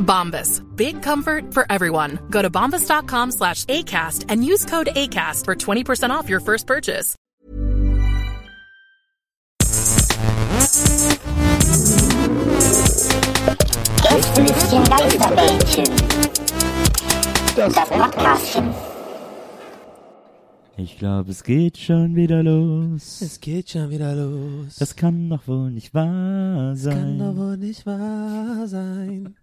Bombas. Big comfort for everyone. Go to bombas.com slash ACAST and use code ACAST for 20% off your first purchase. Gästelistchen Geisterbällchen. Das Podcastchen. Ich glaube, es geht schon wieder los. Es geht schon wieder los. Das kann doch wohl nicht wahr Das kann doch wohl nicht wahr sein.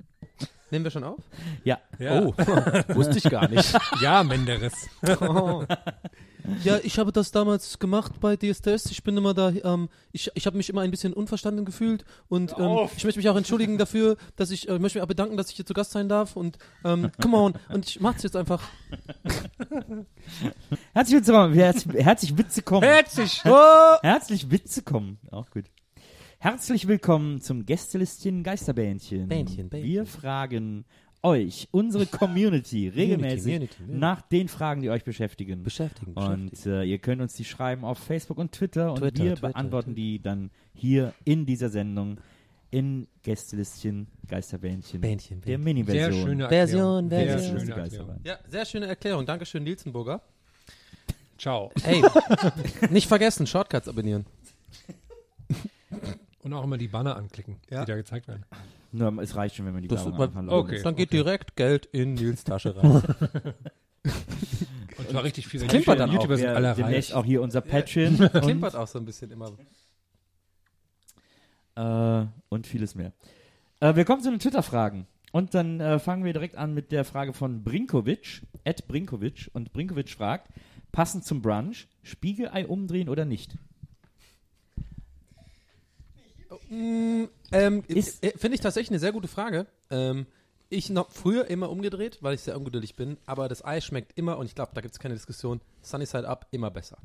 Nehmen wir schon auf? Ja. Ja. Oh, wusste ich gar nicht. Ja, Menderes. Oh. Ja, ich habe das damals gemacht bei DSTS. Ich bin immer da, ähm, ich, ich habe mich immer ein bisschen unverstanden gefühlt und ähm, ich möchte mich auch entschuldigen dafür, dass ich, äh, möchte mich auch bedanken, dass ich hier zu Gast sein darf und ähm, come on. Und ich mach's jetzt einfach. Herzlich willkommen. Herzlich, herzlich willkommen. Herzlich. Herzlich willkommen. Auch gut. Herzlich willkommen zum Gästelistchen Geisterbähnchen. Bähnchen, Bähnchen. Wir fragen euch, unsere Community, regelmäßig Community, Community. nach den Fragen, die euch beschäftigen. Beschäftigen, Und äh, ihr könnt uns die schreiben auf Facebook und Twitter und Twitter, wir Twitter, beantworten die dann hier in dieser Sendung in Gästelistchen Geisterbähnchen. Bähnchen, Der Bähnchen. Mini-Version. Sehr schöne Version, Erklärung. Sehr Version. schöne Geisterbahn. Erklärung. Ja, sehr schöne Erklärung. Dankeschön, Nielsenburger. Ciao. Ey, nicht vergessen, Shortcuts abonnieren. Und auch immer die Banner anklicken, Ja. die da gezeigt werden. Nur, es reicht schon, wenn man die Das Werbung anfangen. okay. Dann geht direkt Geld in Nils Tasche rein. Und zwar richtig viel. klimpert dann auch. YouTuber sind Wir alle demnächst reich. auch hier unser Patreon und, Klimpert auch so ein bisschen immer. äh, und vieles mehr. Äh, wir kommen zu den Twitter-Fragen. Und dann äh, fangen wir direkt an mit der Frage von Brinkovic, Ed Brinkovic. Und Brinkovic fragt, passend zum Brunch, Spiegelei umdrehen oder nicht? Ähm, Ist- äh, Finde ich tatsächlich eine sehr gute Frage. Ähm, ich noch früher immer umgedreht, weil ich sehr ungeduldig bin, aber das Ei schmeckt immer, und ich glaube, da gibt es keine Diskussion, Sunny Side Up immer besser.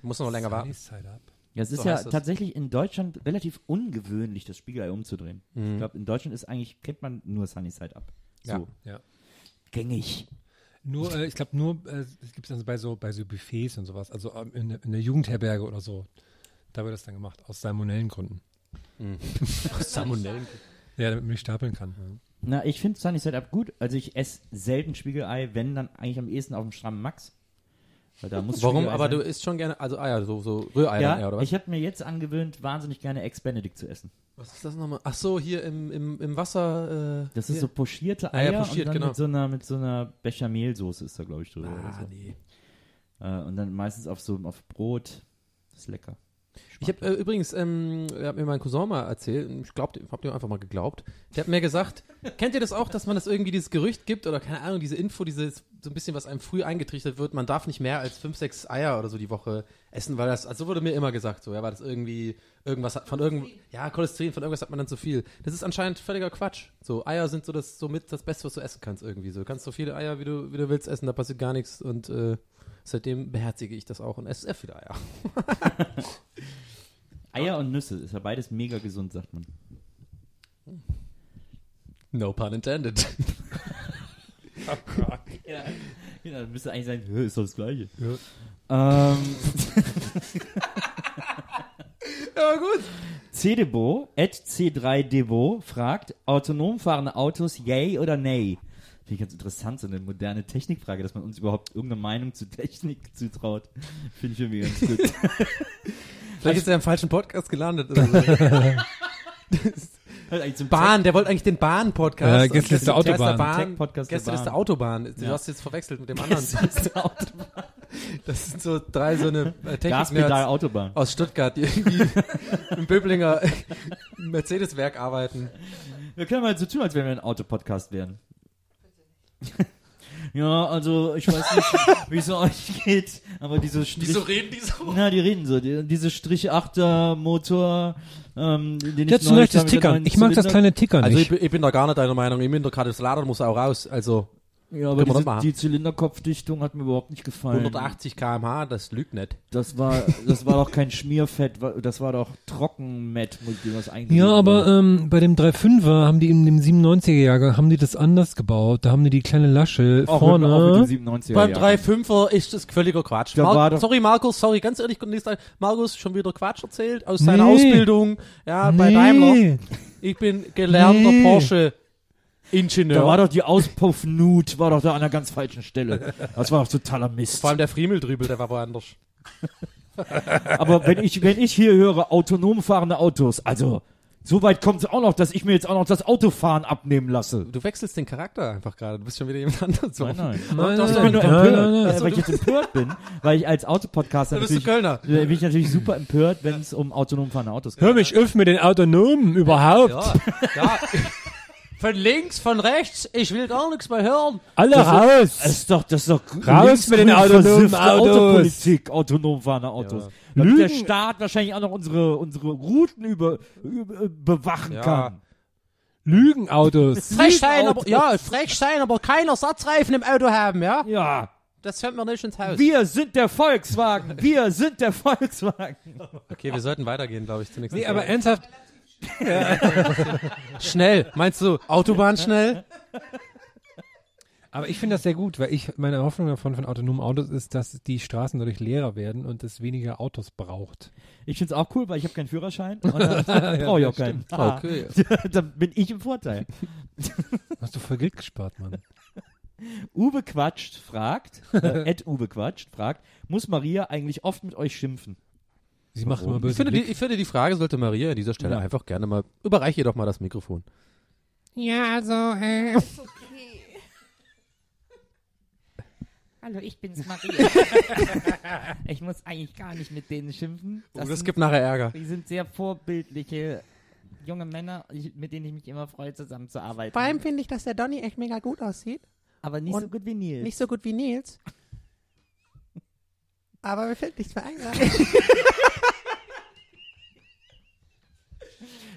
Muss noch länger warten. Sunny Side Up. Ja, es ist So ja tatsächlich in Deutschland relativ ungewöhnlich, das Spiegelei umzudrehen. Mhm. Ich glaube, in Deutschland ist eigentlich, kennt man nur Sunny Side Up. So, Ja. Ja. gängig. Nur, äh, ich glaube, nur äh, gibt es dann bei so, bei so Buffets und sowas, also ähm, in, der- in der Jugendherberge oder so. Da wird das dann gemacht, aus salmonellen Gründen. Salmonellen. Ja, damit man nicht stapeln kann. Na, ich finde Sunny Side Up gut. Also ich esse selten Spiegelei, wenn dann eigentlich am ehesten auf dem strammen Max. Weil da muss Warum? Spiegelei Aber sein. du isst schon gerne, also Eier, so, so Rührei dann eher, Ja, oder was? ich habe mir jetzt angewöhnt, wahnsinnig gerne Ex-Benedict zu essen. was ist das nochmal? Ach so, hier im, im, im Wasser. Äh, Das ist hier. so pochierte Ah ja, Eier pochiert, und dann genau. mit so einer mit so einer Bechamelsoße ist da glaube ich drüber. oder Ah, so. nee. äh, und dann meistens auf so auf Brot. Das ist lecker. Ich habe äh, übrigens, ähm, hat mir mein Cousin mal erzählt, ich glaube, hab dem einfach mal geglaubt. Der hat mir gesagt, kennt ihr das auch, dass man das irgendwie dieses Gerücht gibt oder keine Ahnung, diese Info, dieses so ein bisschen, was einem früh eingetrichtert wird, man darf nicht mehr als fünf, sechs Eier oder so die Woche essen, weil das, also wurde mir immer gesagt, so, ja, weil das irgendwie irgendwas hat, von irgend, ja, Cholesterin, von irgendwas hat man dann zu viel. Das ist anscheinend völliger Quatsch. So, Eier sind so das, somit das Beste, was du essen kannst irgendwie. So, du kannst so viele Eier, wie du, wie du willst essen, da passiert gar nichts und, äh, Seitdem beherzige ich das auch und esse sehr viele Eier. Eier und Nüsse ist ja beides mega gesund, sagt man. No pun intended. Ja, ja dann müsste eigentlich sagen, "Hä, ist doch das Gleiche. Ähm, Ja, gut. CDebo, at C3Debo, fragt, autonom fahrende Autos, yay oder nay? Finde ich ganz interessant, so eine moderne Technikfrage, dass man uns überhaupt irgendeine Meinung zu Technik zutraut. Finde ich irgendwie ganz gut. Vielleicht ist er im falschen Podcast gelandet. Oder so. Eigentlich zum Bahn, der wollte eigentlich den Bahn-Podcast. Äh, Gästeliste der Autobahn. Bahn. Tech-Podcast der Gästeliste Bahn. Autobahn. Du Ja. hast jetzt verwechselt mit dem anderen. Tech- Autobahn. Das sind so drei so eine äh, Gaspedal Technik-Nerds Autobahn. aus Stuttgart, die irgendwie im Böblinger Mercedes-Werk arbeiten. Wir können mal so tun, als wenn wir ein Autopodcast wären. ja, also ich weiß nicht, wie es euch geht, aber diese Strich, reden die so? na, die reden so, die, diese Strich 8er Motor, ähm, den ich Jetzt möchte da das der Tickern. Ich mag das kleine Tickern Also ich, nicht. bin- ich bin da gar nicht deiner Meinung. Im Katalysator muss auch raus. Also Ja, aber diese, die Zylinderkopfdichtung hat mir überhaupt nicht gefallen. 180 km/h, das lügt nicht. Das war, das war doch kein Schmierfett, das war doch Trockenmett, mit dem das eigentlich. Ja, aber ähm, bei dem 3.5er haben die in dem 97er Jahrgang haben die das anders gebaut. Da haben die die kleine Lasche auch vorne. Mit, auch mit dem 97er Beim Jahrgang. 3,5er ist das völliger Quatsch. Da doch- sorry, Markus, sorry, ganz ehrlich, konnte nicht sagen. Markus, schon wieder Quatsch erzählt aus seiner Nee. Ausbildung. Ja, bei Nee. Daimler. Ich bin gelernter Nee. Porsche-Ingenieur. Da war doch die Auspuffnut, war doch da an der ganz falschen Stelle. Das war doch totaler Mist. Vor allem der Friemeldrübel, der war woanders. Aber wenn ich, wenn ich hier höre, autonom fahrende Autos, also, so weit kommt es auch noch, dass ich mir jetzt auch noch das Autofahren abnehmen lasse. Du wechselst den Charakter einfach gerade. Du bist schon wieder jemand anderes. Nein, nein. Nein, nein, ich bin nur nein, empört, nein, nein, nein. äh, weil ich jetzt empört bin, weil ich als Autopodcaster natürlich, Kölner. äh, bin ich natürlich super empört, wenn es um autonom fahrende Autos geht. Hör mich auf mit den Autonomen überhaupt. Ja, ja. Von links, von rechts, ich will gar nichts mehr hören. Alle Das raus. Das ist doch, das ist doch Raus mit den autonomen Autos. Autopolitik, autonom fahrende Autos. Ja. Damit der. Staat wahrscheinlich auch noch unsere, unsere Routen über, über bewachen Ja. kann. Lügenautos. Frech sein, aber, ja, frech sein, aber kein Ersatzreifen im Auto haben, ja? Ja. Das fällt mir nicht ins Haus. Wir sind der Volkswagen. Wir sind der Volkswagen. Okay, wir sollten weitergehen, glaube ich, zunächst. Nee, aber ernsthaft, schnell. Meinst du Autobahn schnell? aber ich finde das sehr gut, weil ich meine Hoffnung davon von autonomen Autos ist, dass die Straßen dadurch leerer werden und es weniger Autos braucht. Ich find's auch cool, weil ich habe keinen Führerschein und dann brauche ich auch keinen. Ah. Okay. dann bin ich im Vorteil. Hast du voll Geld gespart, Mann. Uwe Quatscht fragt, äh, Ed Uwe Quatscht fragt, muss Maria eigentlich oft mit euch schimpfen? Sie macht immer Ich böse finde, die, ich finde, die Frage sollte Maria an dieser Stelle Ja. einfach gerne mal, überreiche ihr doch mal das Mikrofon. Ja, also, äh. Hallo, ich bin's, Maria. ich muss eigentlich gar nicht mit denen schimpfen. Oh, das sind, gibt nachher Ärger. die sind sehr vorbildliche junge Männer, ich, mit denen ich mich immer freue, zusammenzuarbeiten. Vor allem finde ich, dass der Donny echt mega gut aussieht. Aber nicht Und so gut wie Nils. Nicht so gut wie Nils. Aber mir fällt nichts mehr ein. gerade.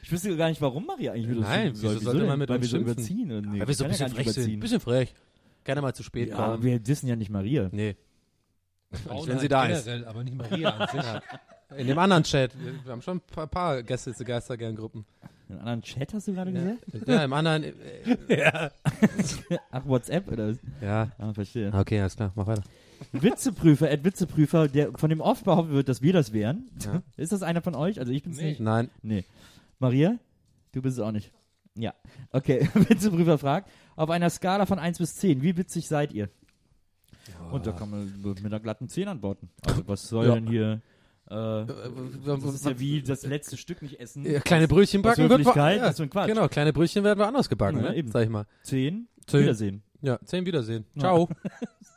Ich wüsste gar nicht, warum Maria eigentlich uns Nein, schimpfen soll. wieso sollte man mit Weil uns wir so schimpfen? überziehen. Und nee, Weil wir so ein bisschen frech sind. überziehen. Bisschen frech. Gerne mal zu spät Ja, kommen. wir dissen ja nicht Maria. Nee. Frauen wenn sie halt da ist. aber nicht Maria an sich. In dem anderen Chat. Wir, haben schon ein paar, paar Gäste zu Geistergern-Gruppen. In einem anderen Chat hast du gerade gesagt? Ja, im anderen. Äh, Ach, WhatsApp oder was? ja. Ah, verstehe. Okay, alles klar, mach weiter. Witzeprüfer, Ed Witzeprüfer, der von dem oft behauptet wird, dass wir das wären. Ja. Ist das einer von euch? Also ich bin's Nee. nicht. Nein. Nee. Maria? Du bist es auch nicht. Ja. Okay, Witzeprüfer fragt, auf einer Skala von 1 bis 10, wie witzig seid ihr? Und da kann man mit einer glatten 10 antworten. Also was soll Ja. denn hier... Äh, das ist ja wie das letzte Stück nicht essen. Ja, kleine Brötchen backen wird ja, das ist so ein Quatsch. Genau, kleine Brötchen werden wir anders gebacken, Ja, ne? eben. Sag ich mal. 10. Zehn. Wiedersehen. Ja, zehn Wiedersehen. Ciao.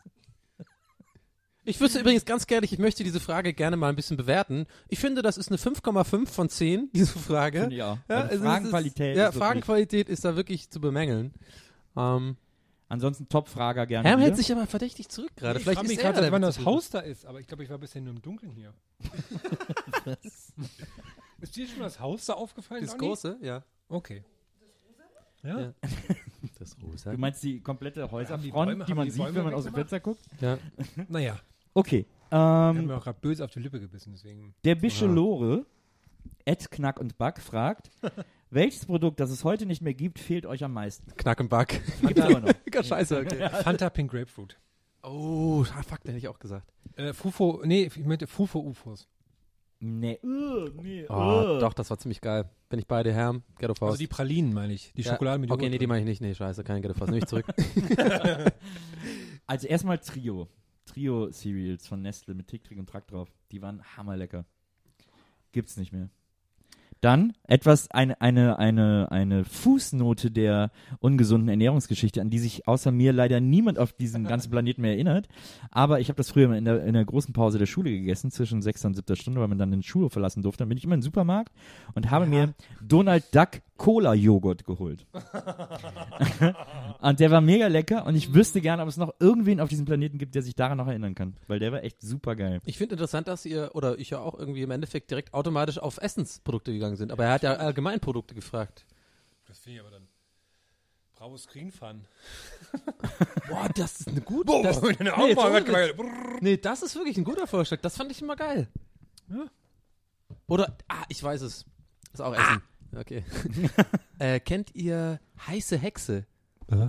Ich wüsste übrigens ganz gerne, ich möchte diese Frage gerne mal ein bisschen bewerten. Ich finde, das ist eine 5,5 von 10, diese Frage. Auch. Ja, Also ist- Fragenqualität. Ja, ist wirklich- Fragenqualität ist da wirklich zu bemängeln. Ähm, Ansonsten Top-Frager gerne. Herm hält sich aber verdächtig zurück gerade. Ich Vielleicht frage mich ist er gerade, wann das. Haus da ist, aber ich glaube, ich war bisher nur im Dunkeln hier. ist dir schon das Haus da aufgefallen? Das Donny? große, ja. Okay. Ja. Ja. Das rosa. Du meinst die komplette Haben die Häuserfront, Bäume- die man die sieht, Bäume wenn man aus dem? Fenster guckt? Ja. Naja, Okay. ich habe Ähm, mir auch gerade böse auf die Lippe gebissen, deswegen. der Bischelore, Ed Knack und Back, fragt, welches Produkt, das es heute nicht mehr gibt, fehlt euch am meisten? Knack und Back. Gibt's aber noch. Ganz scheiße, okay. Fanta Pink Grapefruit. Oh, ah, fuck, den hätte ich auch gesagt. Äh, Fufo, nee, ich meinte Fufo-Ufos. Nee, uh, nee, Oh, uh. doch, das war ziemlich geil. Bin ich beide Herm, Ghetto Faust. Also die Pralinen meine ich. Die Ja. Schokolade mit Okay, Joghurt nee, die meine ich nicht. Nee, scheiße, kein Ghetto Faust. Nehme ich zurück. Also erstmal Trio. Trio Cereals von Nestle mit Tick, Trick und Track drauf. Die waren hammerlecker. Gibt's nicht mehr. Dann etwas, eine, eine, eine, eine Fußnote der ungesunden Ernährungsgeschichte, an die sich außer mir leider niemand auf diesem ganzen Planeten mehr erinnert. Aber ich habe das früher in der, in der großen Pause der Schule gegessen, zwischen sechster und siebter Stunde, weil man dann den Schulhof verlassen durfte. Dann bin ich immer in den Supermarkt und habe mir Donald Duck Cola Joghurt geholt. und der war mega lecker und ich wüsste gerne, ob es noch irgendwen auf diesem Planeten gibt, der sich daran noch erinnern kann. Weil der war echt super geil. Ich finde interessant, dass ihr, oder ich ja auch irgendwie im Endeffekt direkt automatisch auf Essensprodukte gegangen sind. Aber er hat ja allgemein Produkte gefragt. Das finde ich aber dann. Bravo Screen Fun. Boah, das ist eine gute. Boah, das, nee. Witz. nee, das ist wirklich ein guter Vorschlag. Das fand ich immer geil. Oder, ah, ich weiß es. Ist auch Essen. Okay. äh, kennt ihr heiße Hexe?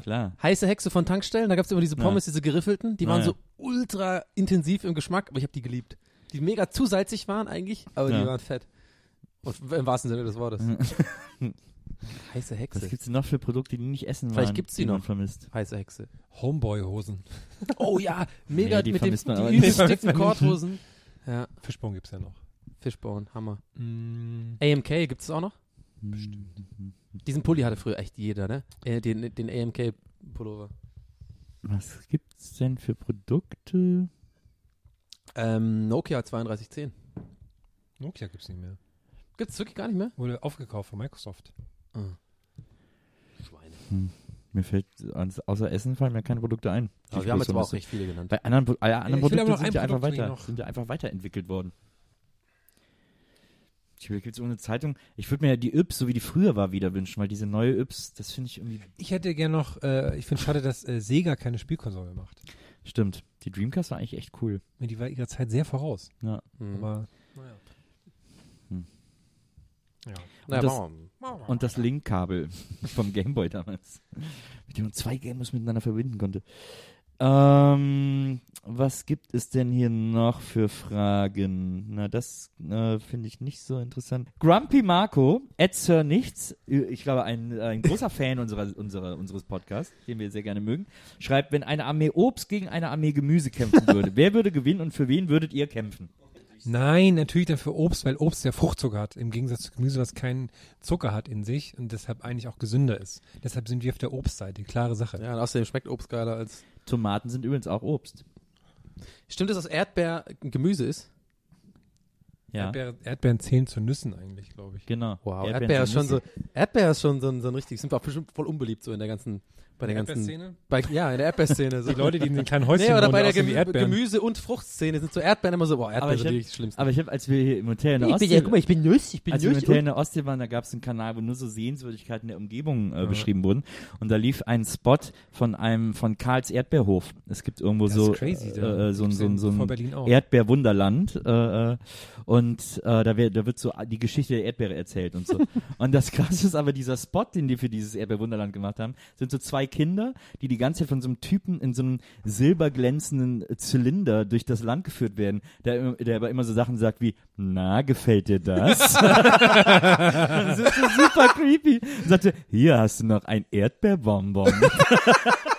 Klar. Heiße Hexe von Tankstellen, da gab es immer diese Ja. Pommes, diese geriffelten, die Ja, waren ja. so ultra intensiv im Geschmack, aber ich habe die geliebt. Die mega zu salzig waren eigentlich, aber Ja. die waren fett. Und im wahrsten Sinne des Wortes. Heiße Was Hexe. gibt's denn noch für Produkte, die nicht essen Vielleicht waren, gibt's die man noch. vermisst? Heiße Hexe. Homeboy-Hosen. Oh ja, mega Nee, die mit die vermisst dicken. Korthosen. Ja, Fishbone gibt's ja noch. Fishbone, Hammer. Mm, AMK gibt es auch noch? Bestimmt. Diesen Pulli hatte früher echt jeder, ne? Äh, den, den AMK Pullover. Was gibt's denn für Produkte? Ähm, Nokia 3210. Nokia gibt's nicht mehr. Gibt's wirklich gar nicht mehr? Wurde aufgekauft von Microsoft. Schweine. Mir fällt außer Essen fallen mir keine Produkte ein. die Aber wir haben jetzt aber auch recht viele genannt. Bei anderen, äh, anderen Produkten sind ja Produkt weiter, sind ja einfach weiterentwickelt worden. Ich will jetzt ohne Zeitung. Ich würde mir ja die Yps, so wie die früher war, wieder wünschen, weil diese neue Yps, das finde ich irgendwie. Ich hätte gern noch, äh, ich finde schade, dass äh, Sega keine Spielkonsole macht. Stimmt. Die Dreamcast war eigentlich echt cool. Die war ihrer Zeit sehr voraus. Ja. Mhm. Aber, naja. Hm. Ja. naja, das- wir. Und das Link-Kabel vom Gameboy damals. Mit dem man zwei Gameboys miteinander verbinden konnte. Ähm, was gibt es denn hier noch für Fragen? Na, das äh, finde ich nicht so interessant. Grumpy Marco, Ed Sir Nichts, ich glaube ein, ein großer Fan unserer, unserer, unseres Podcasts, den wir sehr gerne mögen, schreibt, wenn eine Armee Obst gegen eine Armee Gemüse kämpfen würde, wer würde gewinnen und für wen würdet ihr kämpfen? Nein, natürlich dann für Obst, weil Obst ja Fruchtzucker hat, im Gegensatz zu Gemüse, was keinen Zucker hat in sich und deshalb eigentlich auch gesünder ist. Deshalb sind wir auf der Obstseite, klare Sache. Ja, und außerdem schmeckt Obst geiler als. Tomaten sind übrigens auch Obst. Stimmt es, dass Erdbeer ein Gemüse ist? Ja, Erdbeer, Erdbeeren zählen zu Nüssen eigentlich, glaube ich. genau. Wow, Erdbeeren Erdbeer ist sind schon so. Erdbeer ist schon so ein, so ein richtig, sind auch bestimmt voll unbeliebt so in der ganzen, bei der ganzen, Erdbeerszene? bei, ja, in der Erdbeerszene. So. Die Leute, die in den kleinen Häuschen Nee, oder bei der Gemü. Gemüse- und Fruchtszene sind so Erdbeeren immer so, boah, Aber Erdbeeren ich sind hab- wirklich das Schlimmste. Aber ich habe, als wir hier im Hotel in der Ich bin Ostsee, ja, guck mal, ich bin Nuss, ich bin als wir im. Hotel in der Ostsee waren, da gab es einen Kanal, wo nur so Sehenswürdigkeiten der Umgebung äh, beschrieben wurden. Und da lief ein Spot von einem von Karls Erdbeerhof. Es gibt irgendwo Das so ist crazy, äh, äh, so, so, so vor ein. Erdbeerwunderland äh, äh, und äh, da, wär, da wird so die Geschichte der Erdbeere erzählt und so. und das Krasse ist aber dieser Spot, den die für dieses Erdbeerwunderland gemacht haben, sind so zwei Kinder, die die ganze Zeit von so einem Typen in so einem silberglänzenden Zylinder durch das Land geführt werden, der, der aber immer so Sachen sagt wie, na, gefällt dir das? das ist so super creepy. Und sagte, hier hast du noch ein Erdbeerbonbon.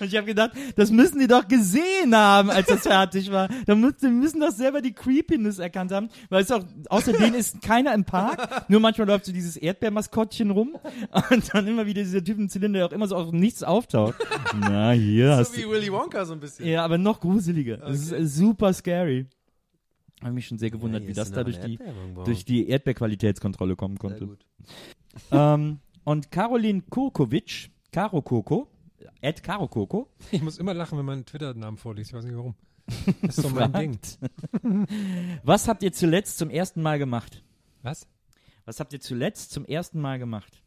Und ich habe gedacht, das müssen die doch gesehen haben, als das fertig war. Da müssen, die müssen doch selber die Creepiness erkannt haben, weil es auch, außer denen ist keiner im Park, nur manchmal läuft so dieses Erdbeermaskottchen rum und dann immer wieder dieser Typ im Zylinder, der auch immer so dem nichts auftaucht. Na, hier hast so wie Willy Wonka so ein bisschen. du. Ja, aber noch gruseliger. Das ist super scary. Habe mich schon sehr gewundert, hier wie das da durch die, durch die Erdbeerqualitätskontrolle kommen konnte. Ähm, und Caroline Kurkovic, Karo Koko, Ed Karo Koko, Ich muss immer lachen, wenn man einen Twitter-Namen vorliest. Ich weiß nicht warum. Das ist so mein Ding. Was habt ihr zuletzt zum ersten Mal gemacht? Was? Was habt ihr zuletzt zum ersten Mal gemacht?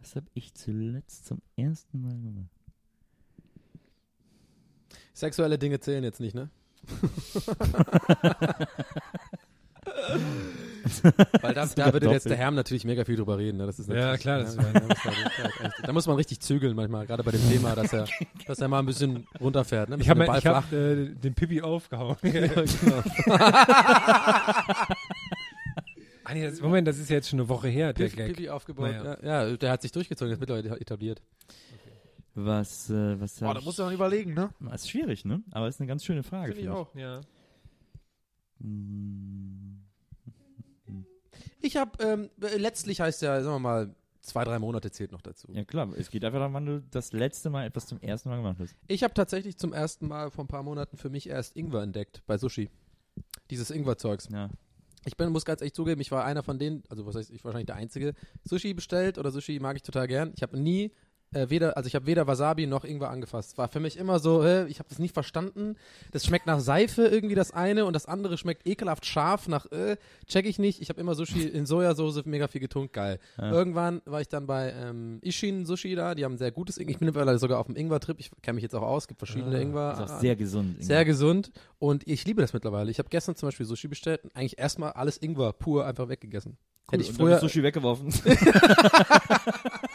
Was hab ich zuletzt zum ersten Mal gemacht? Sexuelle Dinge zählen jetzt nicht, ne? Weil da, da würde jetzt der Herr natürlich mega viel drüber reden. Ne? Das ist Ja, klar, das ja, da, muss man, da muss man richtig zügeln manchmal, gerade bei dem Thema, dass er, dass er mal ein bisschen runterfährt. Ne? Ich habe hab, äh, den Pipi aufgehauen. Ja, genau. ah, nee, das, Moment, das ist ja jetzt schon eine Woche her, der Pipi, Gag. Pipi aufgebaut. Naja. Ja. ja, der hat sich durchgezogen, ist mittlerweile etabliert. Was, äh, was Boah, da musst du noch überlegen, ne? Das ist schwierig, ne? Aber ist eine ganz schöne Frage. Finde ich auch. Ja. Ich habe, ähm, äh, letztlich heißt ja, sagen wir mal, zwei, drei Monate zählt noch dazu. Ja klar, es geht einfach darum, wann du das letzte Mal etwas zum ersten Mal gemacht hast. Ich habe tatsächlich zum ersten Mal vor ein paar Monaten für mich erst Ingwer entdeckt bei Sushi. Dieses Ingwer-Zeugs. Ja. Ich bin, muss ganz ehrlich zugeben, ich war einer von denen, also was heißt, ich wahrscheinlich der Einzige, Sushi bestellt oder Sushi mag ich total gern. Ich habe nie äh, weder, also ich habe weder Wasabi noch Ingwer angefasst. War für mich immer so, äh, ich habe das nicht verstanden. Das schmeckt nach Seife irgendwie das eine und das andere schmeckt ekelhaft scharf nach, äh, check ich nicht. Ich habe immer Sushi in Sojasauce mega viel getunkt, geil. Ja. Irgendwann war ich dann bei ähm, Ishin Sushi da, die haben sehr gutes Ingwer. Ich bin mittlerweile sogar auf dem Ingwer-Trip. Ich kenne mich jetzt auch aus, gibt verschiedene Ingwer. Ah, Ist auch sehr gesund. Sehr gesund und ich liebe das mittlerweile. Ich habe gestern zum Beispiel Sushi bestellt und eigentlich erstmal alles Ingwer pur einfach weggegessen. Hätte ich früher. Sushi weggeworfen.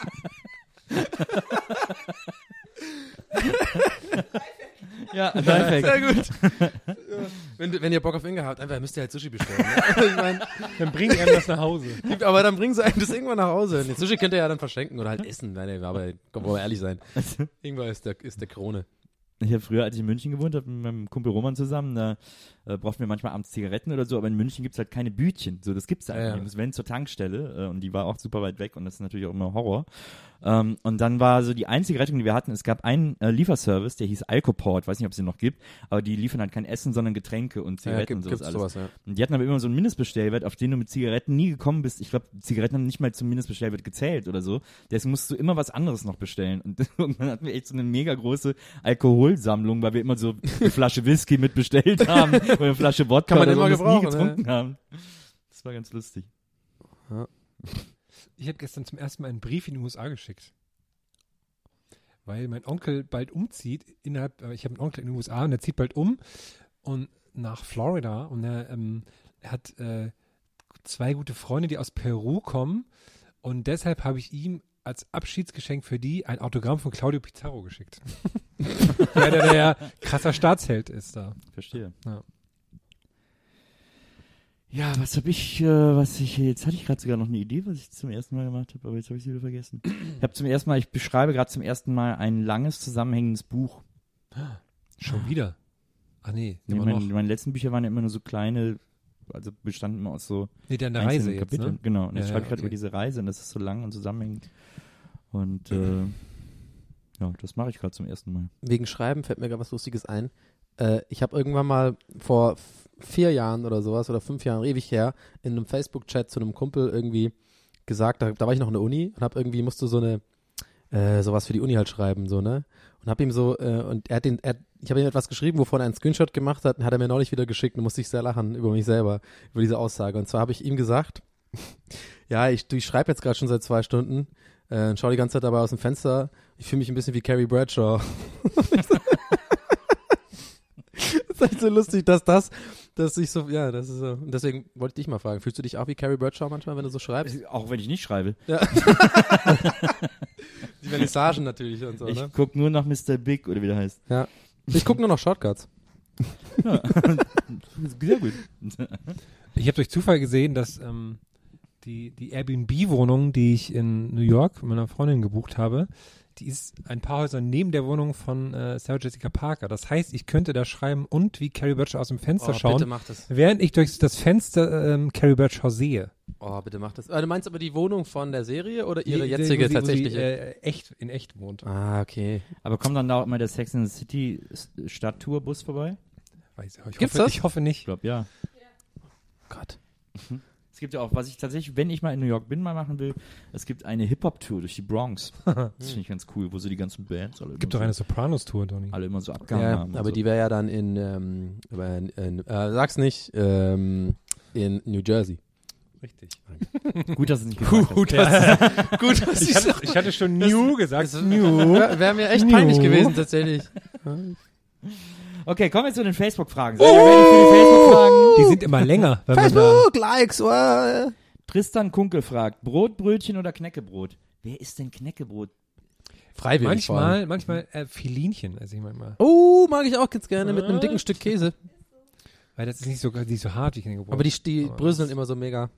ja, Lifehack. Sehr gut. wenn, wenn ihr Bock auf Ingwer habt, einfach müsst ihr halt Sushi bestellen. Ne? ich mein, Dann bringen einem das nach Hause. aber dann bringen sie einem das Ingwer nach Hause. Nee, Sushi könnt ihr ja dann verschenken oder halt essen. Nein, nee, aber komm, wollen wir ehrlich sein. Ingwer ist der, ist der Krone. Ich habe früher, als ich in München gewohnt habe, mit meinem Kumpel Roman zusammen, da äh, brauchten wir manchmal abends Zigaretten oder so, aber in München gibt's halt keine Bütchen. So, das gibt's Ja, einfach ja. nicht. Das wenn zur Tankstelle äh, und die war auch super weit weg und das ist natürlich auch immer Horror. Ähm, und dann war so die einzige Rettung, die wir hatten, es gab einen äh, Lieferservice, der hieß Alcoport, weiß nicht, ob es den noch gibt, aber die liefern halt kein Essen, sondern Getränke und Zigaretten und sowas alles. sowas, ja. Und die hatten aber immer so einen Mindestbestellwert, auf den du mit Zigaretten nie gekommen bist. Ich glaube, Zigaretten haben nicht mal zum Mindestbestellwert gezählt oder so. Deswegen musst du immer was anderes noch bestellen. Und irgendwann hatten wir echt so eine mega große Alkoholsammlung, weil wir immer so eine Flasche Whisky mitbestellt haben oder eine Flasche Wodka Kann man immer so, das nie gebrauchen, getrunken haben. Das war ganz lustig. Ich habe gestern zum ersten Mal einen Brief in die USA geschickt. Weil mein Onkel bald umzieht, innerhalb, äh, ich habe einen Onkel in den USA und der zieht bald um und nach Florida und er, ähm, er hat äh, zwei gute Freunde, die aus Peru kommen und deshalb habe ich ihm als Abschiedsgeschenk für die ein Autogramm von Claudio Pizarro geschickt. Weil der, der ja krasser Staatsheld ist da. Verstehe. Ja. Ja, was habe ich, äh, was ich, jetzt hatte ich gerade sogar noch eine Idee, was ich zum ersten Mal gemacht habe, aber jetzt habe ich sie wieder vergessen. Ich habe zum ersten Mal, ich beschreibe gerade zum ersten Mal ein langes zusammenhängendes Buch. Schon wieder. Ah nee, Nee, immer meine, noch. meine letzten Bücher waren ja immer nur so kleine, also bestanden immer aus so Nee, der eine einzelnen Reise jetzt, Kapiteln. ne? Genau, und Ja, ich ja, schreibe gerade okay. über diese Reise und das ist so lang und zusammenhängend. Und äh, ja, das mache ich gerade zum ersten Mal. Wegen Schreiben fällt mir gerade was Lustiges ein. Äh, ich habe irgendwann mal vor vier Jahren oder sowas oder fünf Jahren, ewig her, in einem Facebook-Chat zu einem Kumpel irgendwie gesagt, da, da war ich noch in der Uni und habe irgendwie, musste so eine, äh, sowas für die Uni halt schreiben, so, ne? Und habe ihm so, äh, und er hat den, er, ich habe ihm etwas geschrieben, wovon er einen Screenshot gemacht hat, und hat er mir neulich wieder geschickt und musste ich sehr lachen über mich selber, über diese Aussage. Und zwar habe ich ihm gesagt, ja, ich, ich schreibe jetzt gerade schon seit zwei Stunden, äh, schau die ganze Zeit dabei aus dem Fenster. Ich fühle mich ein bisschen wie Carrie Bradshaw. das ist halt so lustig, dass das, dass ich so, ja, das ist so. Und deswegen wollte ich dich mal fragen, fühlst du dich auch wie Carrie Bradshaw manchmal, wenn du so schreibst? Auch wenn ich nicht schreibe. Ja. Die Vernissagen natürlich und so, ich ne? guck nur nach Mr. Big oder wie der heißt. Ja. Ich gucke nur noch Shortcuts. Sehr gut. Ich habe durch Zufall gesehen, dass ähm, die, die Airbnb-Wohnung, die ich in New York mit meiner Freundin gebucht habe, die ist ein paar Häuser neben der Wohnung von äh, Sarah Jessica Parker. Das heißt, ich könnte da schreiben und wie Carrie Bradshaw aus dem Fenster Oh, schauen, bitte mach das. während ich durch das Fenster ähm, Carrie Bradshaw sehe. Oh, bitte mach das. Ah, du meinst aber die Wohnung von der Serie oder ihre Die- jetzige wo sie, tatsächliche? Wo sie, äh, echt, in echt wohnt. ah, okay. Aber kommt dann da auch immer der Sex in the City Stadttour-Bus vorbei? Weiß ich, ich Gibt's hoffe, das? Ich hoffe Ich nicht. glaube, ja. Gott. Es gibt ja auch, was ich tatsächlich, wenn ich mal in New York bin, mal machen will, es gibt eine Hip-Hop-Tour durch die Bronx. Das finde ich ganz cool, wo so die ganzen Bands alle, Gibt immer doch eine so, Sopranos-Tour, Donny. alle immer so abgehangen Ja, haben. aber so. die wäre ja dann in, ähm, in, in äh, sag's nicht, ähm, in New Jersey. Richtig. Gut, dass es nicht gesagt Gut, hast. dass, gut, dass Ich hatte, ich hatte schon Das- New gesagt. das New. wäre wär mir echt New. peinlich gewesen tatsächlich. Okay, kommen wir zu den Facebook-Fragen. Seid ihr ready für die Facebook-Fragen? Die sind immer länger. Wenn man da, Facebook, Likes, uh. Tristan Kunkel fragt, Brotbrötchen oder Knäckebrot? Wer ist denn Knäckebrot? Freiwillig vor allem. manchmal, manchmal äh, Filinchen, also ich manchmal. Oh, mag ich auch ganz gerne mit einem dicken Stück Käse. Weil das ist nicht so, nicht so hart wie Knäckebrot. Aber die, die Aber bröseln das- immer so mega.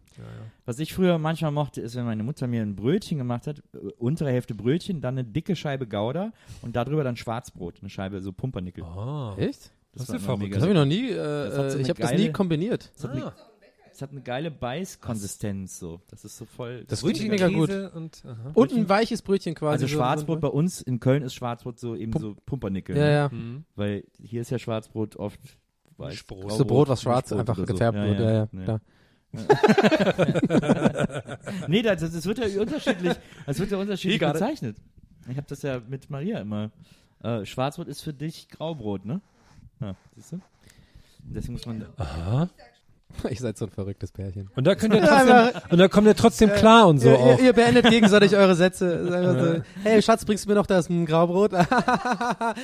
Was ich früher manchmal mochte, ist, wenn meine Mutter mir ein Brötchen gemacht hat, äh, untere Hälfte Brötchen, dann eine dicke Scheibe Gouda und darüber dann Schwarzbrot, eine Scheibe so Pumpernickel. Oh. Echt? Das war ist verrückt. mega Das habe ich noch nie, Das äh, so ich eine habe das nie kombiniert. Es hat, eine, es hat eine geile Beißkonsistenz so. Das ist so voll. Das Brötchen, klingt mega gut. Und, aha. Und ein weiches Brötchen quasi. also so- Schwarzbrot so- bei uns in Köln ist Schwarzbrot so eben Pum- so Pumpernickel. Ja, ne? ja. Mhm. Weil hier ist ja Schwarzbrot oft weiß, Mischbrot. Graubrot, So Brot, was schwarz Mischbrot einfach oder so. gefärbt wird. Ja, ja, nee. klar. nee, das, das wird ja unterschiedlich, das wird ja unterschiedlich it. bezeichnet. Ich habe das ja mit Maria immer. Äh, Schwarzbrot ist für dich Graubrot, ne? Ja, siehst du? Deswegen muss man. Aha. Ihr seid so ein verrücktes Pärchen. Und da könnt ihr trotzdem, und da kommt ihr trotzdem klar und so ihr, auch. ihr, ihr beendet gegenseitig eure Sätze. So, hey Schatz, bringst du mir noch das ein Graubrot?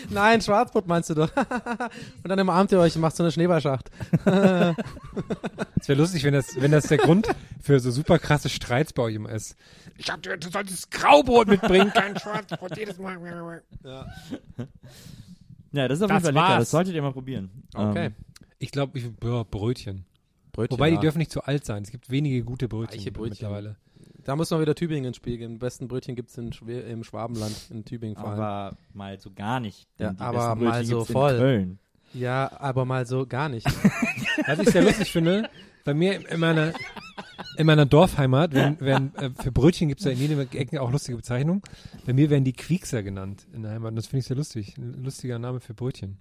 Nein, Schwarzbrot meinst du doch. und dann umarmt ihr euch und macht so eine Schneeballschacht. Es wäre lustig, wenn das, wenn das der Grund für so super krasse Streits bei euch immer ist. Ich hab dir, du solltest Graubrot mitbringen, kein Schwarzbrot jedes Mal. Ja, das ist auf jeden Fall lecker. Das solltet ihr mal probieren. Okay. Ähm, Ich glaube, ich, ja, Brötchen. Brötchen, Wobei, die dürfen nicht zu alt sein. Es gibt wenige gute Brötchen, Brötchen. mittlerweile. Da muss man wieder Tübingen ins Spiel gehen. Die besten Brötchen gibt's in Schwe im Schwabenland, in Tübingen vor allem. aber mal so gar nicht. Ja, aber besten mal Brötchen so gibt's voll. In Köln. Ja, aber mal so gar nicht. Was ich sehr lustig finde, bei mir in meiner, in meiner Dorfheimat, werden, werden, äh, für Brötchen gibt es ja in jedem Ecken auch lustige Bezeichnungen. Bei mir werden die Quiekser genannt in der Heimat. Und das finde ich sehr lustig. Ein lustiger Name für Brötchen.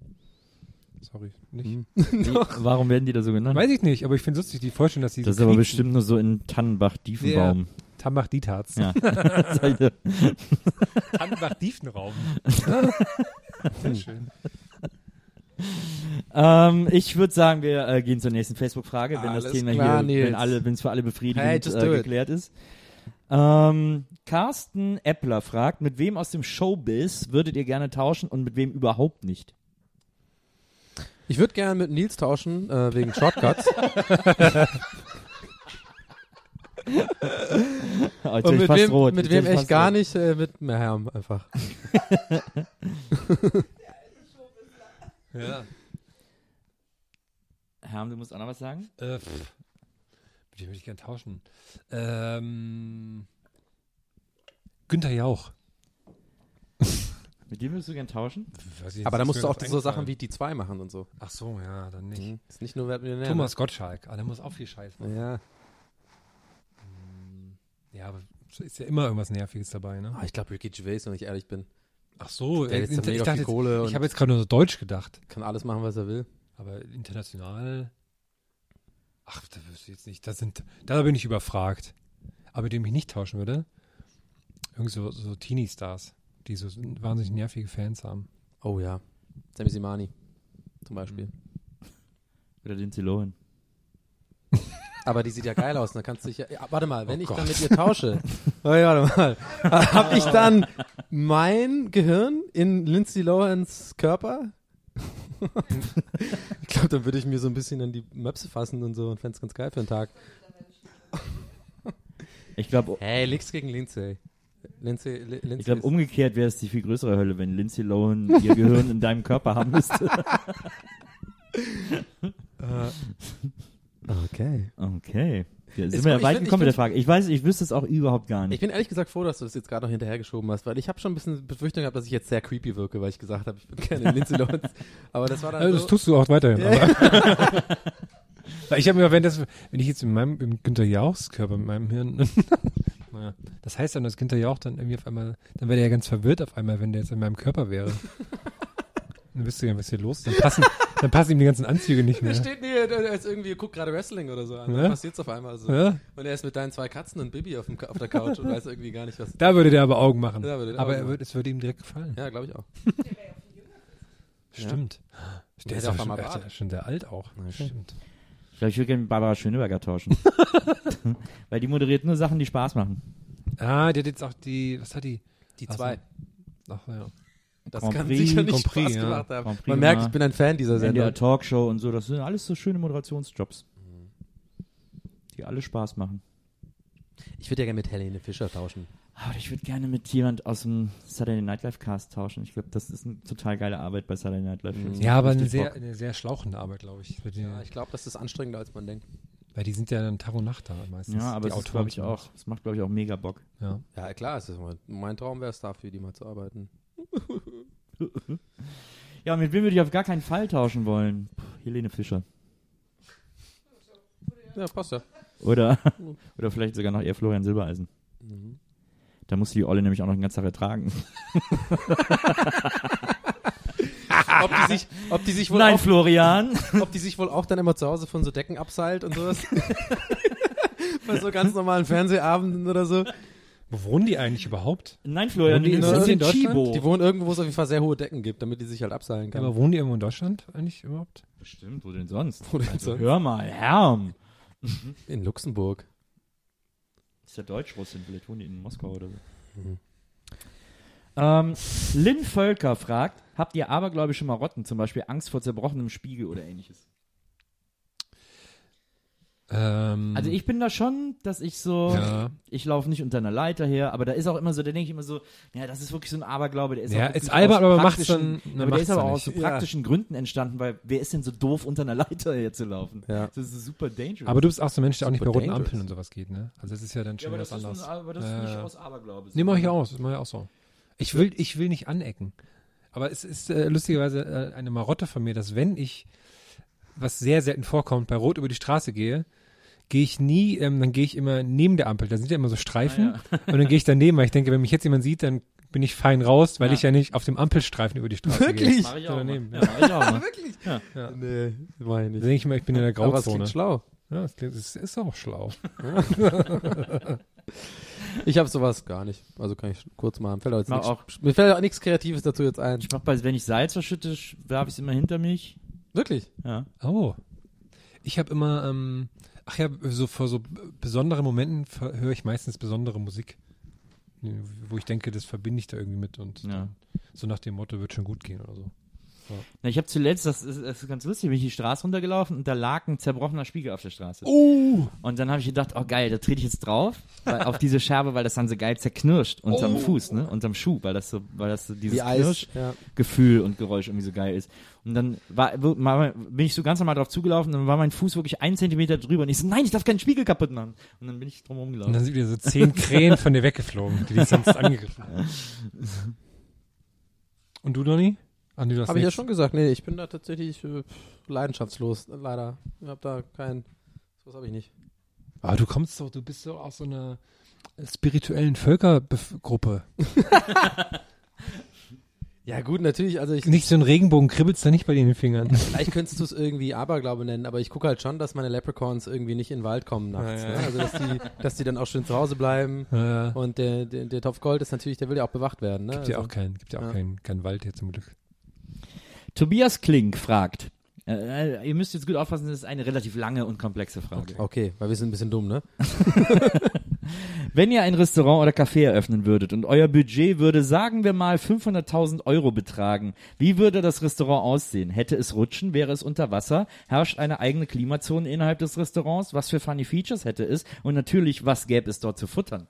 Sorry, nicht. Wie, warum werden die da so genannt? Weiß ich nicht, aber ich finde es lustig, die Vorstellung, dass die das ist so aber bestimmt nur so in Tannenbach-Diefenbaum. Tambach Dietarz. Ja. Tambach Diefenraum. Sehr schön. ähm, ich würde sagen, wir äh, gehen zur nächsten Facebook-Frage, wenn das Alles Thema klar, hier, Nils. wenn alle, wenn es für alle befriedigend Hey, äh, geklärt ist. Ähm, Carsten Eppler fragt, mit wem aus dem Showbiz würdet ihr gerne tauschen und mit wem überhaupt nicht? Ich würde gerne mit Nils tauschen, äh, wegen Shortcuts. Oh, Und mit wem, rot. mit wem echt gar rot. nicht, äh, mit Merham einfach. Ja. Herm, du musst auch noch was sagen? Äh, pff. Mit wem würde ich gerne tauschen? Ähm, Günther Jauch. Mit dem würdest du gerne tauschen? Weiß ich jetzt Aber da nicht, musst du auch so Sachen wie die zwei machen und so. Ach so, ja, dann nicht. Mhm. Ist nicht nur Wer wird Millionär, Thomas Gottschalk. Ah, der muss auch viel Scheiß machen. Ja. Ja, aber es ist ja immer irgendwas Nerviges dabei, ne? Ah, ich glaube Ricky Gervais, wenn ich ehrlich bin. Ach so, Der äh, jetzt ich, dachte jetzt, ich habe jetzt gerade nur so Deutsch gedacht. Kann alles machen, was er will. Aber international. Ach, da wirst du jetzt nicht. Da sind, da bin ich überfragt. Aber mit dem ich nicht tauschen würde, irgendwie so, so Teenie-Stars, die so wahnsinnig nervige Fans haben. Oh ja. Sammy Simani zum Beispiel. Oder Lindsay Lohan? Aber die sieht ja geil aus. Da kannst du dich ja, ja, warte mal, wenn Oh ich Gott. dann mit ihr tausche, Warte, warte mal, habe ich dann mein Gehirn in Lindsay Lohans Körper? ich glaube, dann würde ich mir so ein bisschen an die Möpse fassen und so und fände es ganz geil für einen Tag. Ich glaube, Hey, nix gegen Lindsay. Lindsay, Li- Lindsay ich glaube umgekehrt wäre es die viel größere Hölle, wenn Lindsay Lohan ihr Gehirn in deinem Körper haben müsste. Okay. Okay. Ja, sind Ist- wir ich weit ich gekommen mit der Frage. Ich weiß, ich wüsste es auch überhaupt gar Ich nicht. bin ehrlich gesagt froh, dass du das jetzt gerade noch hinterhergeschoben hast, weil ich habe schon ein bisschen Befürchtung gehabt, dass ich jetzt sehr creepy wirke, weil ich gesagt habe, ich bin gerne Lindsay Lohan. Aber das war dann Also, so, das tust du auch weiterhin. Ja. Aber Weil ich habe mir, wenn das, wenn ich jetzt in meinem, im Günther Jauchs Körper, mit meinem Hirn, naja, das heißt dann, dass Günther Jauch dann irgendwie auf einmal, dann wäre der ja ganz verwirrt auf einmal, wenn der jetzt in meinem Körper wäre. Dann wüsste ja, was hier los ist. Dann passen, dann passen ihm die ganzen Anzüge nicht Der mehr. steht nie, der ist irgendwie, guckt gerade Wrestling oder so an. Ja. Dann passiert's auf einmal so. Ja? Und er ist mit deinen zwei Katzen und Bibi auf, dem, auf der Couch und weiß irgendwie gar nicht, was. Da würde der aber Augen machen. Da würde der aber Augen er wird, es würde ihm direkt gefallen. Ja, glaube ich auch. Stimmt. Der Der ist ja auch schon, der ja schon sehr alt auch. Stimmt. Ich glaube, ich würde gerne mit Barbara Schöneberger tauschen. Weil die moderiert nur Sachen, die Spaß machen. Ah, der hat jetzt auch die, was hat die? Die Ach zwei. Ach ja. Das Grand kann Prix, sicher nicht Prix, Spaß ja. gemacht haben. Prix Man merkt, ich bin ein Fan dieser Sendung. Talkshow und so, das sind alles so schöne Moderationsjobs. Die alle Spaß machen. Ich würde ja gerne mit Helene Fischer tauschen. Aber ich würde gerne mit jemand aus dem Saturday Night Live Cast tauschen. Ich glaube, das ist eine total geile Arbeit bei Saturday Night Live. Mhm. Ja, aber eine sehr, eine sehr schlauchende Arbeit, glaube ich. Für die, Ja, ich glaube, das ist anstrengender, als man denkt. weil die sind ja dann Tag und Nacht da meistens. Ja, aber ist, glaube ich, auch, es macht, glaube ich, auch mega Bock. Ja. Ja, klar, es ist mein, mein Traum wäre es dafür, die mal zu arbeiten. Ja, mit wem würde ich auf gar keinen Fall tauschen wollen? Puh, Helene Fischer. Ja, passt ja. Oder, oder vielleicht sogar noch eher Florian Silbereisen. Da muss die Olle nämlich auch noch den ganzen Tag ertragen. Ob die sich, ob die sich wohl Nein, auch, Florian. ob die sich wohl auch dann immer zu Hause von so Decken abseilt und sowas. Bei so ganz normalen Fernsehabenden oder so. Wo wohnen die eigentlich überhaupt? Nein, Florian, die die in- sind in Deutschland? Chibo. Die wohnen irgendwo, wo es auf jeden Fall sehr hohe Decken gibt, damit die sich halt abseilen Ja, kann. aber wohnen die irgendwo in Deutschland eigentlich überhaupt? Bestimmt, wo denn sonst? Wo denn also, sonst? hör mal, Herm. In Luxemburg. Ist ja Deutsch-Russin, vielleicht wohnen die in Moskau oder so. Mhm. Ähm, Lynn Völker fragt, habt ihr abergläubische Marotten, zum Beispiel Angst vor zerbrochenem Spiegel oder ähnliches? Ähm, Also ich bin da schon, dass ich so, Ja. ich laufe nicht unter einer Leiter her, aber da ist auch immer so, da denke ich immer so, ja, das ist wirklich so ein Aberglaube, der ist Ja, ist albern, aus aber praktischen- dann- dann aber der ist aber auch aus so praktischen Gründen entstanden, weil wer ist denn so doof, unter einer Leiter herzulaufen? Ja. Das ist super dangerous. aber du bist auch so ein Mensch, der auch nicht bei roten dangerous. Ampeln und sowas geht, ne? Also das ist ja dann ja, schon aber was das ist anderes. ein, aber das Äh, nicht aus Aberglaube. Nee, mach ich auch. Das mach ich auch so. Ich will, ich will nicht anecken. Aber es ist äh, lustigerweise äh, eine Marotte von mir, dass wenn ich, was sehr selten vorkommt, bei Rot über die Straße gehe, gehe ich nie, ähm, dann gehe ich immer neben der Ampel. Da sind ja immer so Streifen. Ah, Und dann gehe ich daneben, weil ich denke, wenn mich jetzt jemand sieht, dann bin ich fein raus, weil Ja. ich ja nicht auf dem Ampelstreifen über die Straße Wirklich? gehe. Mach ich Ja, auch. daneben, ja. Ja, ich auch. mal. Ja. Nee, das mach ich Da denke ich mal, ich bin in der Aber es Grauzone. klingt schlau. Ja, das, klingt- das ist auch schlau. Ich habe sowas gar nicht. Also kann ich kurz machen. Fällt auch jetzt Mach nix, auch. Mir fällt auch nichts Kreatives dazu jetzt ein. Ich mach bei, wenn ich Salz verschütte, sch- werfe ich es immer hinter mich. Wirklich? Ja. Oh. Ich habe immer, ähm, ach ja, so vor so besonderen Momenten höre ich meistens besondere Musik. Wo ich denke, das verbinde ich da irgendwie mit und Ja. so nach dem Motto wird schon gut gehen oder so. Na, ich habe zuletzt, das ist, das ist ganz lustig, bin ich die Straße runtergelaufen und da lag ein zerbrochener Spiegel auf der Straße. Oh! Und dann habe ich gedacht, oh geil, da trete ich jetzt drauf, weil, auf diese Scherbe, weil das dann so geil zerknirscht unterm Fuß, ne, unterm Schuh, weil das so, weil das so dieses Wie Eis. Ja. Knirschgefühl und Geräusch irgendwie so geil ist. Und dann war, bin ich so ganz normal drauf zugelaufen und dann war mein Fuß wirklich einen Zentimeter drüber und ich so, nein, ich darf keinen Spiegel kaputt machen. Und dann bin ich drum Und rumgelaufen. dann sind wieder so zehn Krähen von dir weggeflogen, die dich sonst angegriffen haben. Und du, Donny? Ah, Habe ich ja nichts. schon gesagt. Nee, ich bin da tatsächlich äh, leidenschaftslos, leider. Ich habe da kein. Was habe ich nicht. Aber du kommst doch, du bist doch aus so einer spirituellen Völkergruppe. Ja, gut, natürlich. Also ich. Nicht so ein Regenbogen kribbelt's da nicht bei dir in den Fingern. Vielleicht könntest du es irgendwie Aberglaube nennen, aber ich gucke halt schon, dass meine Leprechauns irgendwie nicht in den Wald kommen nachts. Ja, ja. Ne? Also, dass die, dass die dann auch schön zu Hause bleiben. Äh, Und der, der, der Topf Gold ist natürlich, der will ja auch bewacht werden. Ne? gibt ja also, auch keinen, gibt ja auch ja. keinen keinen Wald hier zum Glück. Tobias Klink fragt, äh, äh, ihr müsst jetzt gut aufpassen, das ist eine relativ lange und komplexe Frage. Okay, weil wir sind ein bisschen dumm, ne? Wenn ihr ein Restaurant oder Café eröffnen würdet und euer Budget würde, sagen wir mal, 500.000 Euro betragen, wie würde das Restaurant aussehen? Hätte es Rutschen? Wäre es unter Wasser? Herrscht eine eigene Klimazone innerhalb des Restaurants? Was für funny Features hätte es? Und natürlich, was gäbe es dort zu futtern?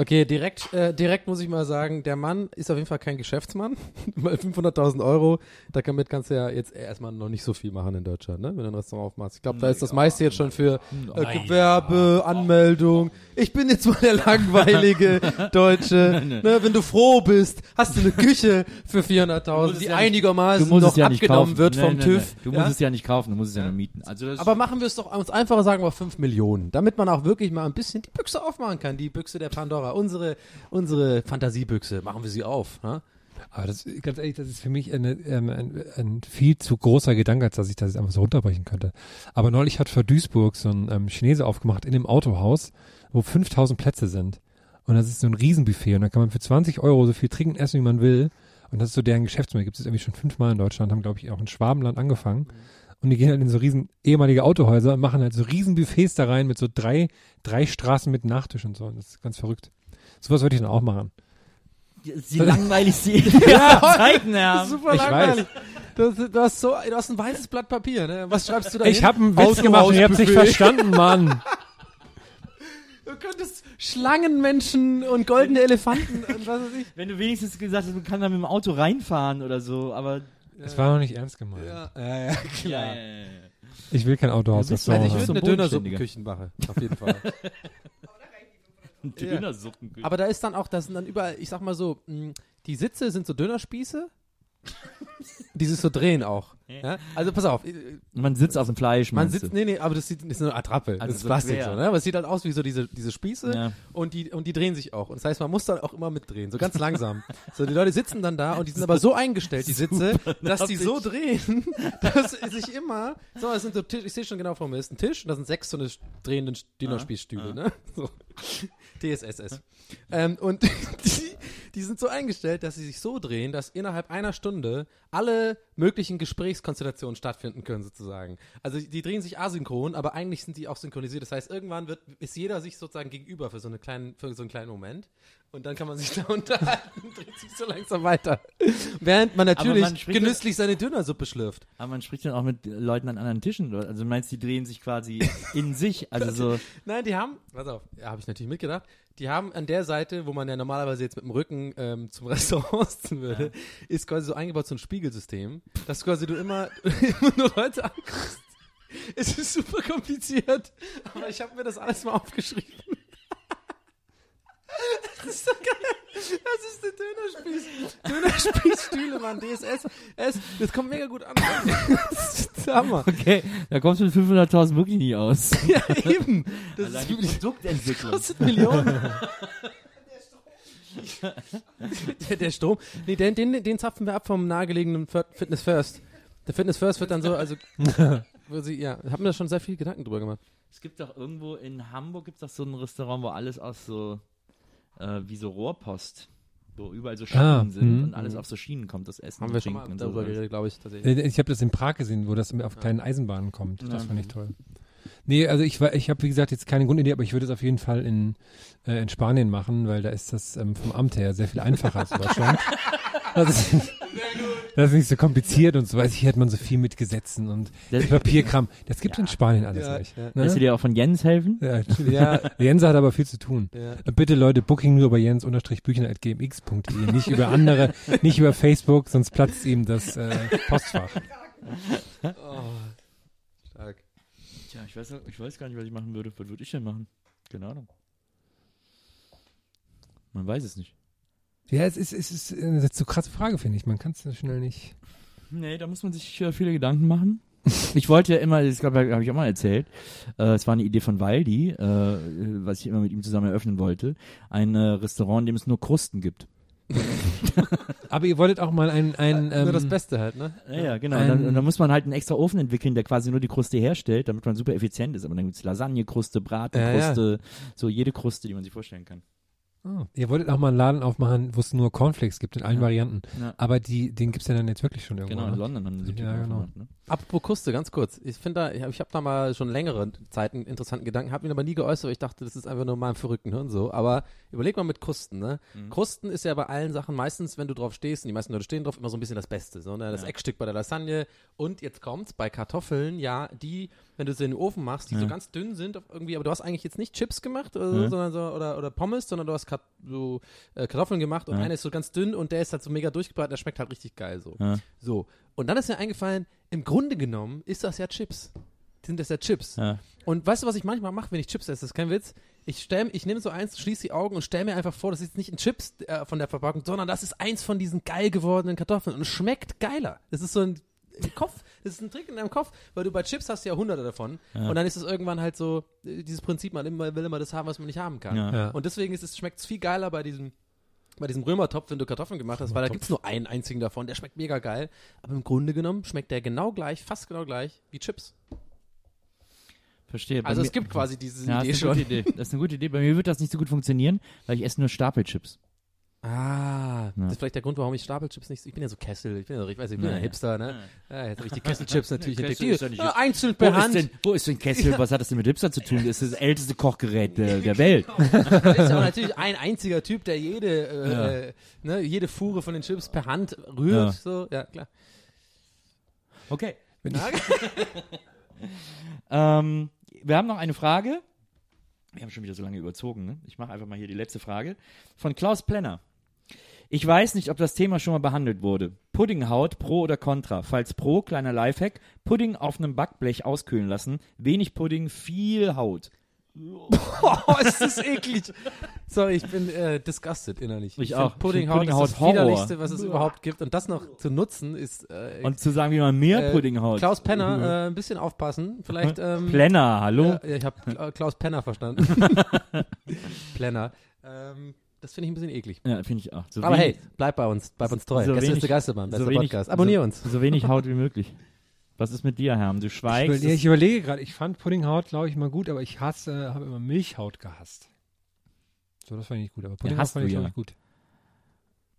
Okay, direkt, äh, direkt muss ich mal sagen, der Mann ist auf jeden Fall kein Geschäftsmann, weil 500.000 Euro, damit kannst du ja jetzt erstmal noch nicht so viel machen in Deutschland, ne? wenn du ein Restaurant aufmachst. Ich glaube, da ist das meiste jetzt schon für äh, Gewerbe, Anmeldung. Ich bin jetzt mal der langweilige Deutsche. ne? Wenn du froh bist, hast du eine Küche für 400.000, die einigermaßen noch abgenommen wird Nee, vom nee, TÜV. Nee. Du ja? musst es ja nicht kaufen, du musst es ja nur mieten. Also Aber machen wir es doch uns einfacher, sagen wir 5 Millionen, damit man auch wirklich mal ein bisschen die Büchse aufmachen kann, die Büchse der Pandora, unsere, unsere Fantasiebüchse, machen wir sie auf. Ne? Aber das, ganz ehrlich, das ist für mich eine, ähm, ein, ein viel zu großer Gedanke, als dass ich das einfach so runterbrechen könnte. Aber neulich hat vor Duisburg so ein ähm, Chinese aufgemacht in dem Autohaus, wo 5000 Plätze sind. Und das ist so ein Riesenbuffet und da kann man für 20 Euro so viel trinken essen, wie man will. Und das ist so deren Geschäftsmodell. Gibt es irgendwie schon fünfmal in Deutschland, haben glaube ich auch in Schwabenland angefangen. Und die gehen halt in so riesen ehemalige Autohäuser und machen halt so riesen Buffets da rein mit so drei, drei Straßen mit Nachtisch und so. Und das ist ganz verrückt. Sowas würde ich dann auch machen. die, die langweiligste ja, Zeiten haben. Super Ich langweilig. Du, hast- du, hast so, du hast ein weißes Blatt Papier, ne? Was schreibst du da Ich habe einen Witz gemacht und ihr habt's nicht verstanden, Mann. Du könntest Schlangenmenschen und goldene Elefanten und was weiß ich. Wenn du wenigstens gesagt hast, man kann da mit dem Auto reinfahren oder so, aber Es war noch nicht ernst gemeint. Ja, ja, ja, klar. ja, ja, ja, ja. Ich will kein Autohaus. Das Also ich würde so eine bodenständiger. Dönersuppenküche machen, auf jeden Fall. Ein Dönersuppenküche. Aber da ist dann auch, das sind dann überall, ich sag mal so, mh, die Sitze sind so Dönerspieße die sich so drehen auch. Ja? Also pass auf, Man sitzt auf dem Fleisch, man sitzt, du? nee, nee, aber das sieht, das ist eine Attrappe, Also das ist so Plastik quer. so, ne? Aber es sieht halt aus wie so diese, diese Spieße Ja. und die, und die drehen sich auch. Und das heißt, man muss dann auch immer mitdrehen, so ganz langsam. so, die Leute sitzen dann da und die sind aber so eingestellt, die Sitze, dass die so drehen, dass sich immer, so, es sind so Tisch, ich sehe schon genau vor mir, es ist ein Tisch und da sind sechs so eine drehenden Dino-Spießstühle, ne? So. TSSS. Ähm, und die, die sind so eingestellt, dass sie sich so drehen, dass innerhalb einer Stunde alle möglichen Gesprächskonstellationen stattfinden können, sozusagen. Also die drehen sich asynchron, aber eigentlich sind die auch synchronisiert. Das heißt, irgendwann wird, ist jeder sich sozusagen gegenüber für so, eine kleinen, für so einen kleinen Moment. Und dann kann man sich da unterhalten und dreht sich so langsam weiter. Während man natürlich man genüsslich seine Dönersuppe schlürft. Aber man spricht dann auch mit Leuten an anderen Tischen. Also du meinst, die drehen sich quasi in sich. Also so. Nein, die haben, pass auf, ja, habe ich natürlich mitgedacht, die haben an der Seite, wo man ja normalerweise jetzt mit dem Rücken ähm, zum Restaurant sitzen würde, ist quasi so eingebaut so ein Spiegelsystem, dass quasi du immer, immer nur Leute anguckst. Es ist super kompliziert, aber ich habe mir das alles mal aufgeschrieben. Das ist so geil. Das ist der Dönerspieß. Dönerspießstühle, Mann. DSS. Es, das kommt mega gut an. Das ist Hammer. Okay, da kommst du mit 500.000 wirklich nie aus. Ja, eben. Das Allein ist die Produktentwicklung. kostet Millionen. der, der Strom. Nee, den, den, den zapfen wir ab vom nahegelegenen Fitness First. Der Fitness First wird dann so, also, sie, ja, haben mir da schon sehr viel Gedanken drüber gemacht. Es gibt doch irgendwo in Hamburg gibt's doch so ein Restaurant, wo alles aus so äh, wie so Rohrpost, wo überall so Schienen Ah, sind mhm. und alles auf so Schienen kommt, das Essen. Haben wir schon mal Trinken und darüber geredet, glaube ich, tatsächlich. Äh, Ich habe das in Prag gesehen, wo das auf kleinen Eisenbahnen kommt. Das fand ich toll. Nee, also ich, war- ich habe, wie gesagt, jetzt keine Grundidee, aber ich würde es auf jeden Fall in, äh, in Spanien machen, weil da ist das ähm, vom Amt her sehr viel einfacher als in Deutschland. Ist, das ist nicht so kompliziert und so weiß ich, hier hat man so viel mit Gesetzen und Das- Papierkram. Das gibt Ja. in Spanien alles Ja, nicht. ja. Ne? Lässt du dir auch von Jens helfen? Ja, natürlich. ja, Jens hat aber viel zu tun. Ja. Bitte Leute, Booking nur über jens-büchner.gmx.de, nicht über andere, nicht über Facebook, sonst platzt ihm das äh, Postfach. Oh, stark. Tja, ich weiß, ich weiß gar nicht, was ich machen würde. Was würde ich denn machen? Keine Ahnung. Man weiß es nicht. Ja, es ist, es ist eine zu krasse Frage, finde ich. Man kann es so schnell nicht. Nee, da muss man sich äh, viele Gedanken machen. Ich wollte ja immer, das glaube habe ich auch mal erzählt, äh, es war eine Idee von Waldi, äh, was ich immer mit ihm zusammen eröffnen wollte, ein äh, Restaurant, in dem es nur Krusten gibt. Aber ihr wolltet auch mal ein, ein ähm, Nur das Beste halt, ne? Ja, ja genau. Ein- Und dann, und dann muss man halt einen extra Ofen entwickeln, der quasi nur die Kruste herstellt, damit man super effizient ist. Aber dann gibt's Lasagne-Kruste, Bratenkruste, so jede Kruste, die man sich vorstellen kann. Oh, ihr wolltet auch mal einen Laden aufmachen, wo es nur Cornflakes gibt in allen Ja. Varianten. Ja. Aber die, den gibt's ja dann jetzt wirklich schon irgendwo. Genau, in ne? London haben sie Ja, genau. Ne? Apropos Kuste, ganz kurz. Ich finde da, ich habe hab da mal schon längere Zeit einen interessanten Gedanken, habe ihn aber nie geäußert, weil ich dachte, das ist einfach nur mal ein verrückten Hirn so. Aber überleg mal mit Krusten, ne? Mhm. Krusten ist ja bei allen Sachen meistens, wenn du drauf stehst, und die meisten Leute stehen drauf, immer so ein bisschen das Beste. So, ne? Das Ja. Eckstück bei der Lasagne. Und jetzt kommt's bei Kartoffeln, ja, die, wenn du sie in den Ofen machst, die Ja. so ganz dünn sind, irgendwie, aber du hast eigentlich jetzt nicht Chips gemacht oder, Ja. sondern so, oder, oder Pommes, sondern du hast Kat so, äh, Kartoffeln gemacht und Ja. einer ist so ganz dünn und der ist halt so mega durchgebraten, der schmeckt halt richtig geil so. So. Und dann ist mir eingefallen, im Grunde genommen ist das ja Chips. Sind das ja Chips. Ja. Und weißt du, was ich manchmal mache, wenn ich Chips esse? Das ist kein Witz. Ich, stell, ich nehme so eins, schließe die Augen und stelle mir einfach vor, das ist jetzt nicht ein Chips äh, von der Verpackung, sondern das ist eins von diesen geil gewordenen Kartoffeln und schmeckt geiler. Das ist so ein im Kopf, das ist ein Trick in deinem Kopf, weil du bei Chips hast ja hunderte davon Ja. und dann ist es irgendwann halt so, dieses Prinzip, man immer, will immer das haben, was man nicht haben kann. Ja. Und deswegen ist es, schmeckt es viel geiler bei diesem, bei diesem Römertopf, wenn du Kartoffeln gemacht hast, weil da gibt es nur einen einzigen davon, der schmeckt mega geil. Aber im Grunde genommen schmeckt der genau gleich, fast genau gleich wie Chips. Verstehe. Also es gibt quasi diese ja, Idee das schon. Idee. Das ist eine gute Idee. Bei mir wird das nicht so gut funktionieren, weil ich esse nur Stapelchips. Ah, Ja. das ist vielleicht der Grund, warum ich Stapelchips nicht. Ich bin ja so Kessel, ich bin ja so, ich weiß, nicht, ich bin ja ein Ja. Hipster, ne? Ja, jetzt habe ich die Kesselchips natürlich Kessel entdeckt. ist ja nicht- Ja, einzeln Wo per ist, Hand. denn, wo ist denn Kessel? Was hat das denn mit Hipster zu tun? Das ist das älteste Kochgerät der, der Welt. Da ist ja auch natürlich ein einziger Typ, der jede, äh, Ja. äh, ne, jede Fuhre von den Chips per Hand rührt. Ja. So, ja, klar. Okay. Ähm, wir haben noch eine Frage. Wir haben schon wieder so lange überzogen. Ne? Ich mache einfach mal hier die letzte Frage. Von Klaus Plenner. Ich weiß nicht, ob das Thema schon mal behandelt wurde. Puddinghaut, pro oder contra? Falls pro, kleiner Lifehack, Pudding auf einem Backblech auskühlen lassen. Wenig Pudding, viel Haut. Oh, ist das eklig. Sorry, ich bin äh, disgusted innerlich. Ich find auch. Ich Puddinghaut find ist Puddinghaut das Horror. widerlichste, was es überhaupt gibt. Und das noch zu nutzen ist. Äh, Und zu sagen, wie man mehr äh, Pudding haut. Klaus Penner, äh, ein bisschen aufpassen. Vielleicht. Ähm, Plenner, hallo? Ich habe Klaus Penner verstanden. Plenner. Ähm, das finde ich ein bisschen eklig. Ja, finde ich auch. So Aber hey, bleib bei uns, bleib uns treu. so Gäste wenig- ist der Geisterbahn, bester so wenig- Podcast. Abonnier so, uns. So wenig Haut wie möglich. Was ist mit dir, Herm? Du Ich, schweigst. überle ich überlege gerade, ich fand Puddinghaut, glaube ich, mal gut, aber ich hasse, habe immer Milchhaut gehasst. So, das fand ich nicht gut, aber Puddinghaut hast fand du ich, ja. ich, gut.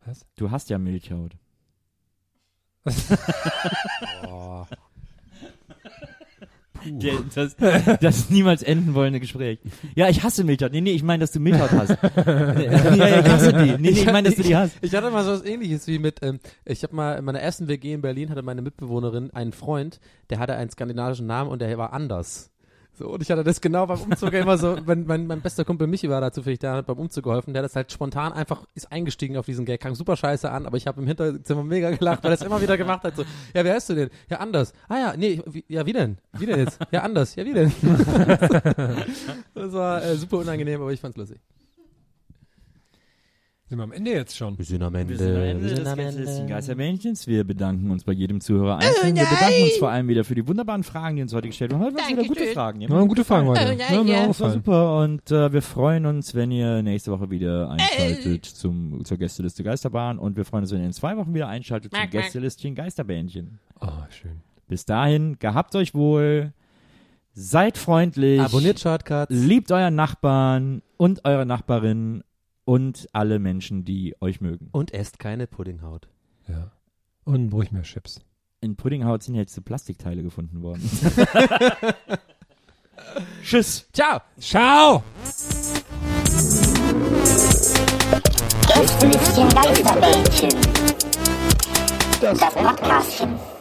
Was? du hast ja Milchhaut. Oh. Der, das, das niemals enden wollende Gespräch. Ja, ich hasse Milchhaut. Nee, nee, ich meine, dass du Milchhaut hast. ja, ja, ich hasse die. Nee, nee, ich meine, dass du die hast. Ich hatte mal so was ähnliches wie mit, ähm, ich habe mal in meiner ersten WG in Berlin hatte meine Mitbewohnerin einen Freund, der hatte einen skandinavischen Namen und der war anders. So, und ich hatte das genau beim Umzug immer so, mein, mein, mein bester Kumpel Michi war da zufällig da, hat beim Umzug geholfen, der hat das halt spontan einfach, ist eingestiegen auf diesen Gag, kam super scheiße an, aber ich habe im Hinterzimmer mega gelacht, weil er es immer wieder gemacht hat, so, ja, wer heißt du denn? Ja, anders. Ah ja, nee, wie, ja, wie denn? Wie denn jetzt? Ja, anders. Ja, wie denn? das war äh, super unangenehm, aber ich fand's lustig. Sind wir am Ende jetzt schon? Wir sind am Ende. Wir sind am Ende des Gästelistchen Geisterbähnchens. Wir bedanken uns bei jedem Zuhörer einzeln. Wir bedanken uns vor allem wieder für die wunderbaren Fragen, die uns heute gestellt wurden. Heute waren es wieder gute Fragen. Ja, gute Fragen heute. Ja, mir auch war super und äh, wir freuen uns, wenn ihr nächste Woche wieder einschaltet zum, zur Gästeliste Geisterbahn und wir freuen uns, wenn ihr in zwei Wochen wieder einschaltet zum Gästelistchen Geisterbähnchen. Oh, schön. Bis dahin, gehabt euch wohl, seid freundlich, Abonniert Shortcuts. liebt euren Nachbarn und eure Nachbarin und alle Menschen, die euch mögen. Und esst keine Puddinghaut. Ja. Und ruhig mehr Chips. In Puddinghaut sind jetzt so Plastikteile gefunden worden. Tschüss. Ciao! Ciao! Gästelistchen Geisterbällchen. Das Podcastchen.